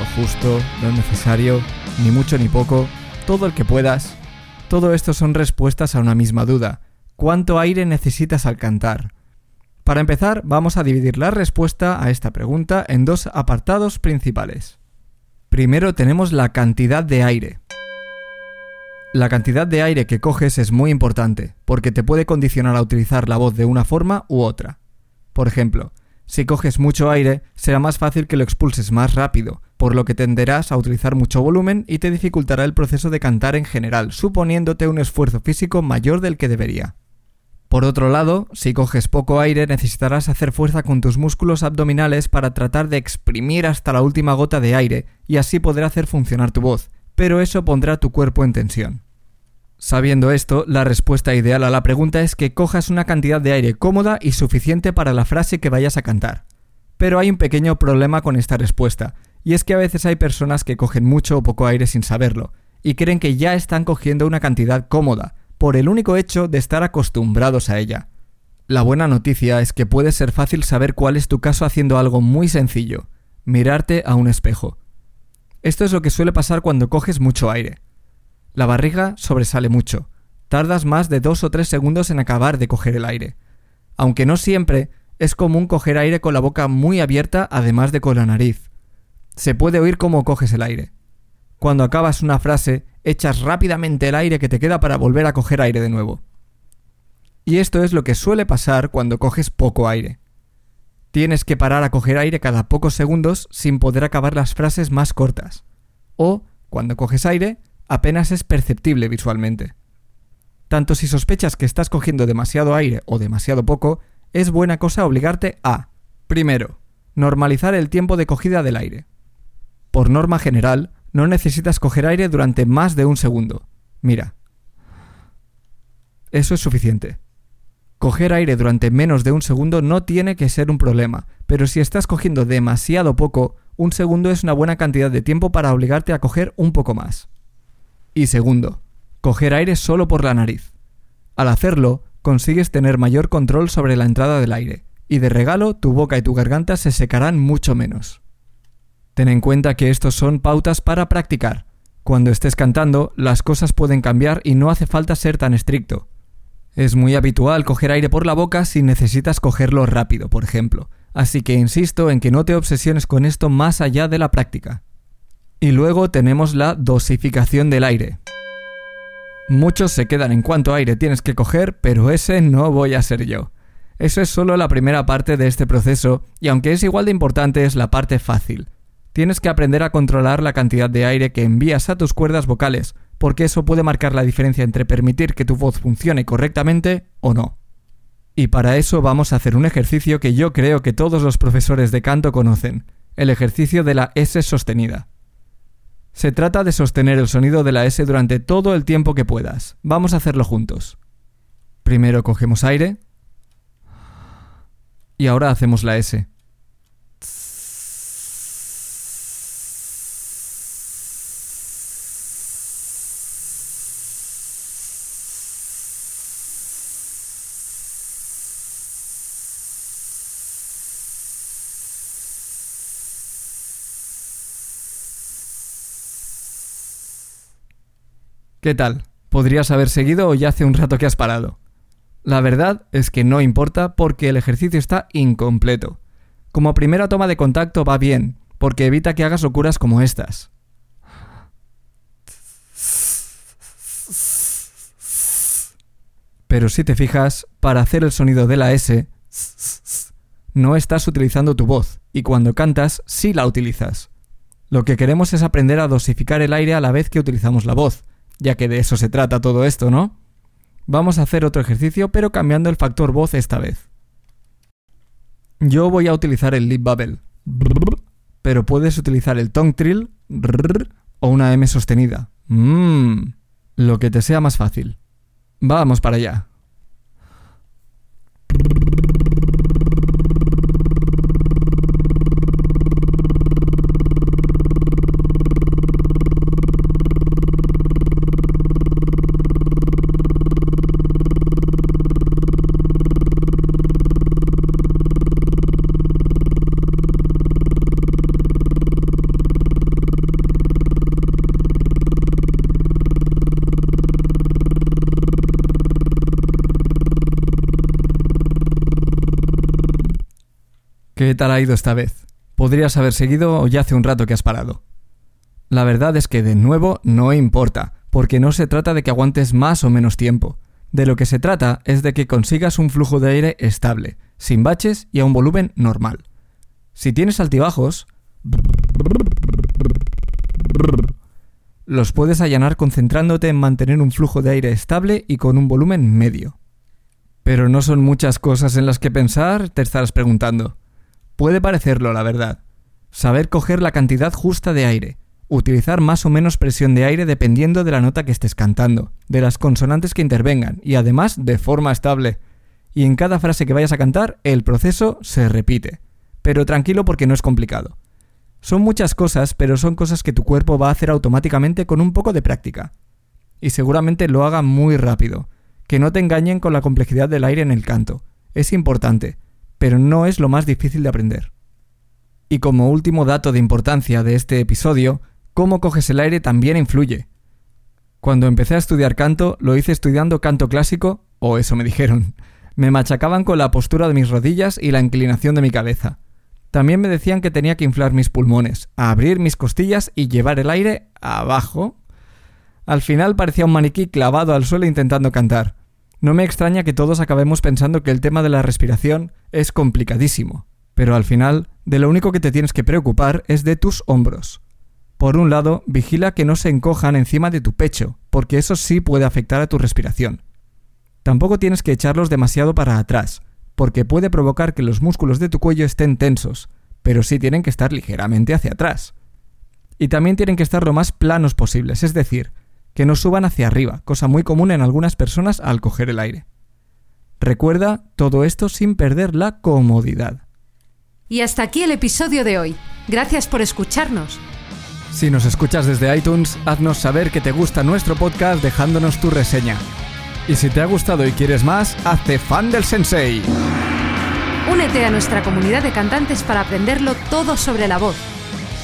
lo justo, lo necesario, ni mucho ni poco, todo el que puedas. Todo esto son respuestas a una misma duda. ¿Cuánto aire necesitas al cantar? Para empezar, vamos a dividir la respuesta a esta pregunta en dos apartados principales. Primero tenemos la cantidad de aire. La cantidad de aire que coges es muy importante, porque te puede condicionar a utilizar la voz de una forma u otra. Por ejemplo, si coges mucho aire, será más fácil que lo expulses más rápido, por lo que tenderás a utilizar mucho volumen y te dificultará el proceso de cantar en general, suponiéndote un esfuerzo físico mayor del que debería. Por otro lado, si coges poco aire necesitarás hacer fuerza con tus músculos abdominales para tratar de exprimir hasta la última gota de aire y así poder hacer funcionar tu voz, pero eso pondrá tu cuerpo en tensión. Sabiendo esto, la respuesta ideal a la pregunta es que cojas una cantidad de aire cómoda y suficiente para la frase que vayas a cantar. Pero hay un pequeño problema con esta respuesta, y es que a veces hay personas que cogen mucho o poco aire sin saberlo, y creen que ya están cogiendo una cantidad cómoda, por el único hecho de estar acostumbrados a ella. La buena noticia es que puede ser fácil saber cuál es tu caso haciendo algo muy sencillo, mirarte a un espejo. Esto es lo que suele pasar cuando coges mucho aire. La barriga sobresale mucho. Tardas más de dos o tres segundos en acabar de coger el aire. Aunque no siempre, es común coger aire con la boca muy abierta además de con la nariz. Se puede oír cómo coges el aire. Cuando acabas una frase, echas rápidamente el aire que te queda para volver a coger aire de nuevo. Y esto es lo que suele pasar cuando coges poco aire. Tienes que parar a coger aire cada pocos segundos sin poder acabar las frases más cortas. O, cuando coges aire, apenas es perceptible visualmente. Tanto si sospechas que estás cogiendo demasiado aire o demasiado poco, es buena cosa obligarte a, primero, normalizar el tiempo de cogida del aire. Por norma general, no necesitas coger aire durante más de un segundo. Mira. Eso es suficiente. Coger aire durante menos de un segundo no tiene que ser un problema, pero si estás cogiendo demasiado poco, un segundo es una buena cantidad de tiempo para obligarte a coger un poco más. Y segundo, coger aire solo por la nariz. Al hacerlo, consigues tener mayor control sobre la entrada del aire, y de regalo tu boca y tu garganta se secarán mucho menos. Ten en cuenta que estos son pautas para practicar. Cuando estés cantando, las cosas pueden cambiar y no hace falta ser tan estricto. Es muy habitual coger aire por la boca si necesitas cogerlo rápido, por ejemplo, así que insisto en que no te obsesiones con esto más allá de la práctica. Y luego tenemos la dosificación del aire. Muchos se quedan en cuánto aire tienes que coger, pero ese no voy a ser yo. Eso es solo la primera parte de este proceso, y aunque es igual de importante es la parte fácil. Tienes que aprender a controlar la cantidad de aire que envías a tus cuerdas vocales, porque eso puede marcar la diferencia entre permitir que tu voz funcione correctamente o no. Y para eso vamos a hacer un ejercicio que yo creo que todos los profesores de canto conocen, el ejercicio de la S sostenida. Se trata de sostener el sonido de la S durante todo el tiempo que puedas. Vamos a hacerlo juntos. Primero cogemos aire y ahora hacemos la S. ¿Qué tal? ¿Podrías haber seguido o ya hace un rato que has parado? La verdad es que no importa porque el ejercicio está incompleto. Como primera toma de contacto va bien, porque evita que hagas locuras como estas. Pero si te fijas, para hacer el sonido de la S, no estás utilizando tu voz, y cuando cantas sí la utilizas. Lo que queremos es aprender a dosificar el aire a la vez que utilizamos la voz, ya que de eso se trata todo esto, ¿no? Vamos a hacer otro ejercicio, pero cambiando el factor voz esta vez. Yo voy a utilizar el lip bubble, pero puedes utilizar el tongue trill o una M sostenida. Mmm, lo que te sea más fácil. Vamos para allá. ¿Qué tal ha ido esta vez? Podrías haber seguido o ya hace un rato que has parado. La verdad es que de nuevo no importa, porque no se trata de que aguantes más o menos tiempo. De lo que se trata es de que consigas un flujo de aire estable, sin baches y a un volumen normal. Si tienes altibajos, los puedes allanar concentrándote en mantener un flujo de aire estable y con un volumen medio. Pero no son muchas cosas en las que pensar, te estarás preguntando. Puede parecerlo, la verdad. Saber coger la cantidad justa de aire, utilizar más o menos presión de aire dependiendo de la nota que estés cantando, de las consonantes que intervengan y además de forma estable. Y en cada frase que vayas a cantar, el proceso se repite. Pero tranquilo porque no es complicado. Son muchas cosas, pero son cosas que tu cuerpo va a hacer automáticamente con un poco de práctica. Y seguramente lo haga muy rápido. Que no te engañen con la complejidad del aire en el canto. Es importante pero no es lo más difícil de aprender. Y como último dato de importancia de este episodio, cómo coges el aire también influye. Cuando empecé a estudiar canto, lo hice estudiando canto clásico, o eso me dijeron. Me machacaban con la postura de mis rodillas y la inclinación de mi cabeza. También me decían que tenía que inflar mis pulmones, abrir mis costillas y llevar el aire abajo. Al final parecía un maniquí clavado al suelo intentando cantar. No me extraña que todos acabemos pensando que el tema de la respiración es complicadísimo, pero al final, de lo único que te tienes que preocupar es de tus hombros. Por un lado, vigila que no se encojan encima de tu pecho, porque eso sí puede afectar a tu respiración. Tampoco tienes que echarlos demasiado para atrás, porque puede provocar que los músculos de tu cuello estén tensos, pero sí tienen que estar ligeramente hacia atrás. Y también tienen que estar lo más planos posibles, es decir, que no suban hacia arriba, cosa muy común en algunas personas al coger el aire. Recuerda todo esto sin perder la comodidad. Y hasta aquí el episodio de hoy. Gracias por escucharnos. Si nos escuchas desde iTunes, haznos saber que te gusta nuestro podcast dejándonos tu reseña. Y si te ha gustado y quieres más, hazte fan del sensei. Únete a nuestra comunidad de cantantes para aprenderlo todo sobre la voz